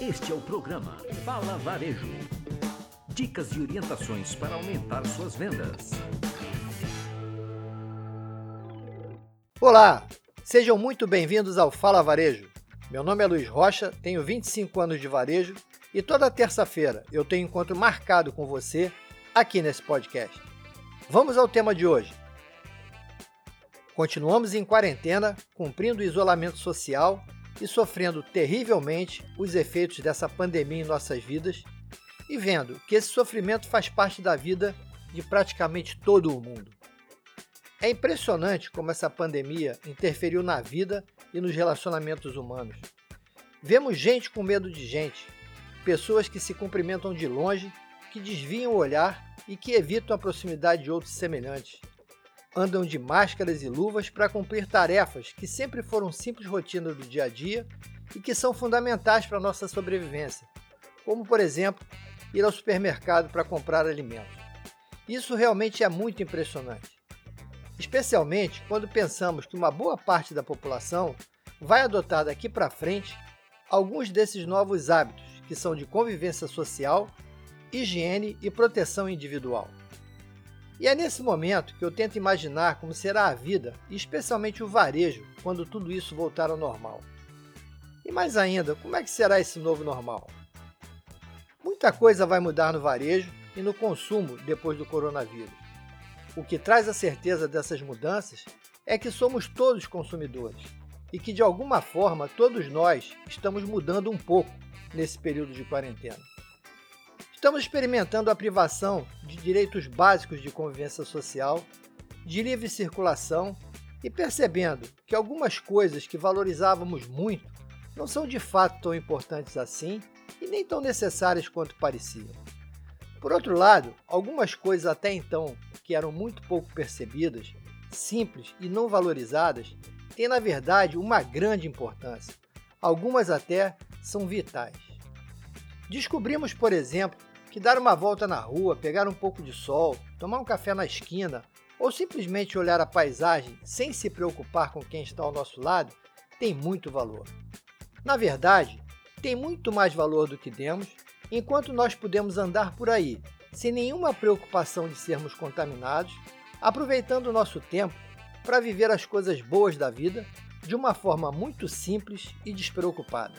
Este é o programa Fala Varejo. Dicas e orientações para aumentar suas vendas. Olá, sejam muito bem-vindos ao Fala Varejo. Meu nome é Luiz Rocha, tenho 25 anos de varejo e toda terça-feira eu tenho encontro marcado com você aqui nesse podcast. Vamos ao tema de hoje. Continuamos em quarentena, cumprindo o isolamento social e sofrendo terrivelmente os efeitos dessa pandemia em nossas vidas e vendo que esse sofrimento faz parte da vida de praticamente todo o mundo. É impressionante como essa pandemia interferiu na vida e nos relacionamentos humanos. Vemos gente com medo de gente, pessoas que se cumprimentam de longe, que desviam o olhar e que evitam a proximidade de outros semelhantes andam de máscaras e luvas para cumprir tarefas que sempre foram simples rotinas do dia a dia e que são fundamentais para nossa sobrevivência, como, por exemplo, ir ao supermercado para comprar alimentos. Isso realmente é muito impressionante, especialmente quando pensamos que uma boa parte da população vai adotar daqui para frente alguns desses novos hábitos, que são de convivência social, higiene e proteção individual. E é nesse momento que eu tento imaginar como será a vida, especialmente o varejo, quando tudo isso voltar ao normal. E mais ainda, como é que será esse novo normal? Muita coisa vai mudar no varejo e no consumo depois do coronavírus. O que traz a certeza dessas mudanças é que somos todos consumidores e que de alguma forma todos nós estamos mudando um pouco nesse período de quarentena. Estamos experimentando a privação de direitos básicos de convivência social, de livre circulação e percebendo que algumas coisas que valorizávamos muito não são de fato tão importantes assim e nem tão necessárias quanto pareciam. Por outro lado, algumas coisas até então que eram muito pouco percebidas, simples e não valorizadas, têm na verdade uma grande importância. Algumas até são vitais. Descobrimos, por exemplo, que dar uma volta na rua, pegar um pouco de sol, tomar um café na esquina ou simplesmente olhar a paisagem sem se preocupar com quem está ao nosso lado tem muito valor. Na verdade, tem muito mais valor do que demos, enquanto nós podemos andar por aí sem nenhuma preocupação de sermos contaminados, aproveitando o nosso tempo para viver as coisas boas da vida de uma forma muito simples e despreocupada.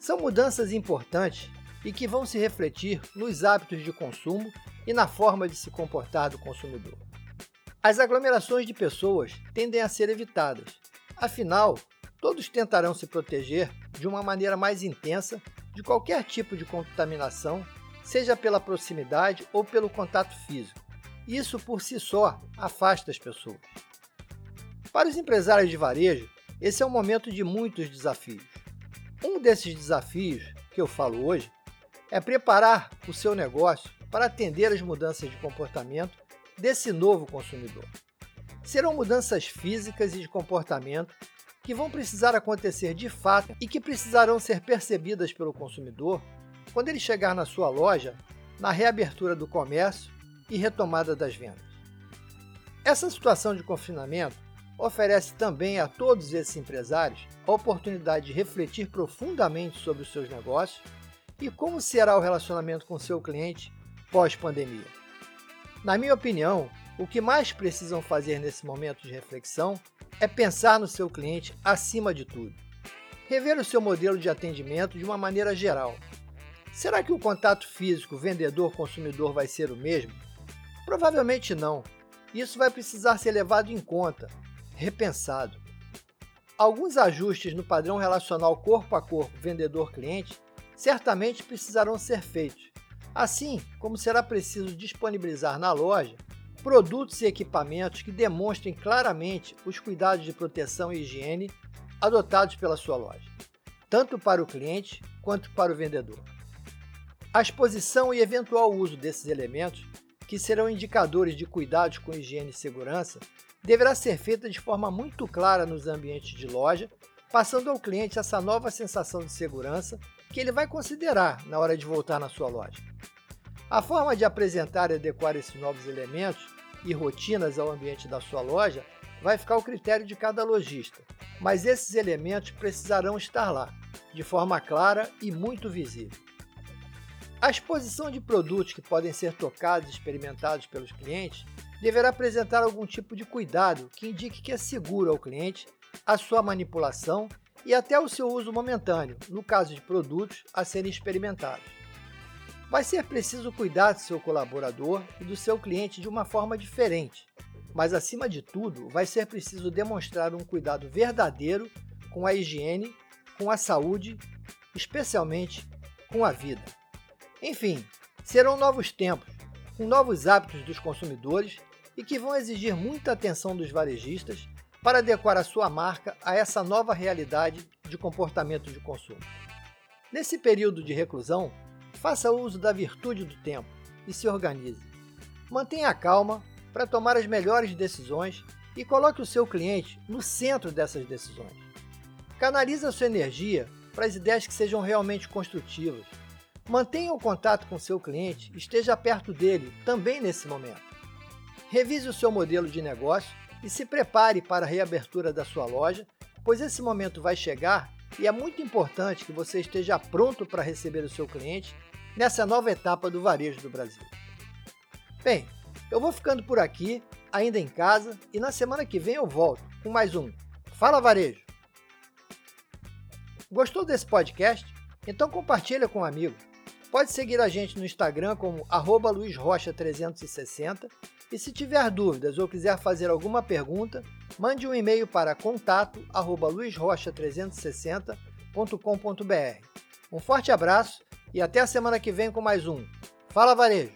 São mudanças importantes e que vão se refletir nos hábitos de consumo e na forma de se comportar do consumidor. As aglomerações de pessoas tendem a ser evitadas, afinal, todos tentarão se proteger de uma maneira mais intensa de qualquer tipo de contaminação, seja pela proximidade ou pelo contato físico. Isso por si só afasta as pessoas. Para os empresários de varejo, esse é um momento de muitos desafios. Um desses desafios que eu falo hoje é preparar o seu negócio para atender às mudanças de comportamento desse novo consumidor. Serão mudanças físicas e de comportamento que vão precisar acontecer de fato e que precisarão ser percebidas pelo consumidor quando ele chegar na sua loja na reabertura do comércio e retomada das vendas. Essa situação de confinamento oferece também a todos esses empresários a oportunidade de refletir profundamente sobre os seus negócios e como será o relacionamento com seu cliente pós-pandemia? Na minha opinião, o que mais precisam fazer nesse momento de reflexão é pensar no seu cliente acima de tudo. Rever o seu modelo de atendimento de uma maneira geral. Será que o contato físico vendedor-consumidor vai ser o mesmo? Provavelmente não. Isso vai precisar ser levado em conta, repensado. Alguns ajustes no padrão relacional corpo a corpo vendedor-cliente certamente precisarão ser feitos, assim como será preciso disponibilizar na loja produtos e equipamentos que demonstrem claramente os cuidados de proteção e higiene adotados pela sua loja, tanto para o cliente quanto para o vendedor. A exposição e eventual uso desses elementos, que serão indicadores de cuidados com higiene e segurança, deverá ser feita de forma muito clara nos ambientes de loja, passando ao cliente essa nova sensação de segurança que ele vai considerar na hora de voltar na sua loja. A forma de apresentar e adequar esses novos elementos e rotinas ao ambiente da sua loja vai ficar ao critério de cada lojista, mas esses elementos precisarão estar lá. de forma clara e muito visível. A exposição de produtos que podem ser tocados e experimentados pelos clientes deverá apresentar algum tipo de cuidado que indique que é seguro ao cliente a sua manipulação e até o seu uso momentâneo, no caso de produtos a serem experimentados. Vai ser preciso cuidar do seu colaborador e do seu cliente de uma forma diferente, mas acima de tudo, vai ser preciso demonstrar um cuidado verdadeiro com a higiene, com a saúde, especialmente com a vida. Enfim, serão novos tempos, com novos hábitos dos consumidores e que vão exigir muita atenção dos varejistas para adequar a sua marca a essa nova realidade de comportamento de consumo. Nesse período de reclusão, faça uso da virtude do tempo e se organize. Mantenha a calma para tomar as melhores decisões e coloque o seu cliente no centro dessas decisões. Canalize a sua energia para as ideias que sejam realmente construtivas. Mantenha o contato com seu cliente, esteja perto dele também nesse momento. Revise o seu modelo de negócio e se prepare para a reabertura da sua loja, pois esse momento vai chegar e é muito importante que você esteja pronto para receber o seu cliente nessa nova etapa do varejo do Brasil. Bem, eu vou ficando por aqui, ainda em casa, e na semana que vem eu volto com mais um Fala Varejo. Gostou desse podcast? Então compartilha com um amigo. Pode seguir a gente no Instagram como luizrocha360 e se tiver dúvidas ou quiser fazer alguma pergunta, mande um e-mail para contato luizrocha360.com.br. Um forte abraço e até a semana que vem com mais um Fala Varejo!